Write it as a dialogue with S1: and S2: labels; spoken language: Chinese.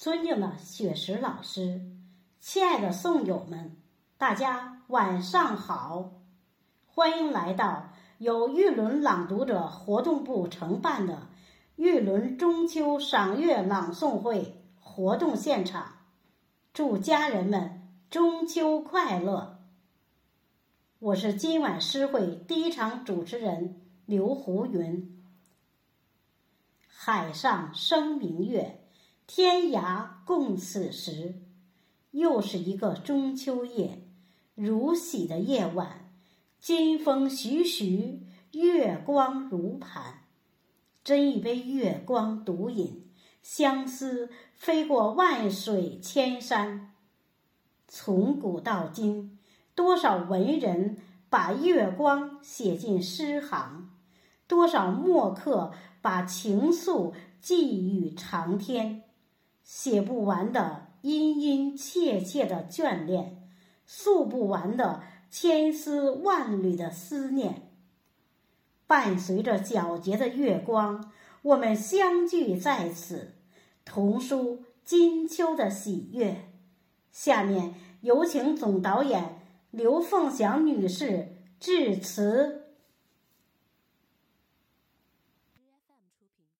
S1: 尊敬的雪石老师，亲爱的诵友们，大家晚上好！欢迎来到由玉轮朗读者活动部承办的玉轮中秋赏月朗诵会活动现场。祝家人们中秋快乐！我是今晚诗会第一场主持人刘胡云。海上生明月。天涯共此时，又是一个中秋夜，如洗的夜晚，金风徐徐，月光如盘。斟一杯月光独饮，相思飞过万水千山。从古到今，多少文人把月光写进诗行，多少墨客把情愫寄予长天。写不完的殷殷切切的眷恋诉不完的千丝万缕的思念。伴随着皎洁的月光我们相聚在此同书金秋的喜悦。下面有请总导演刘凤祥女士致辞。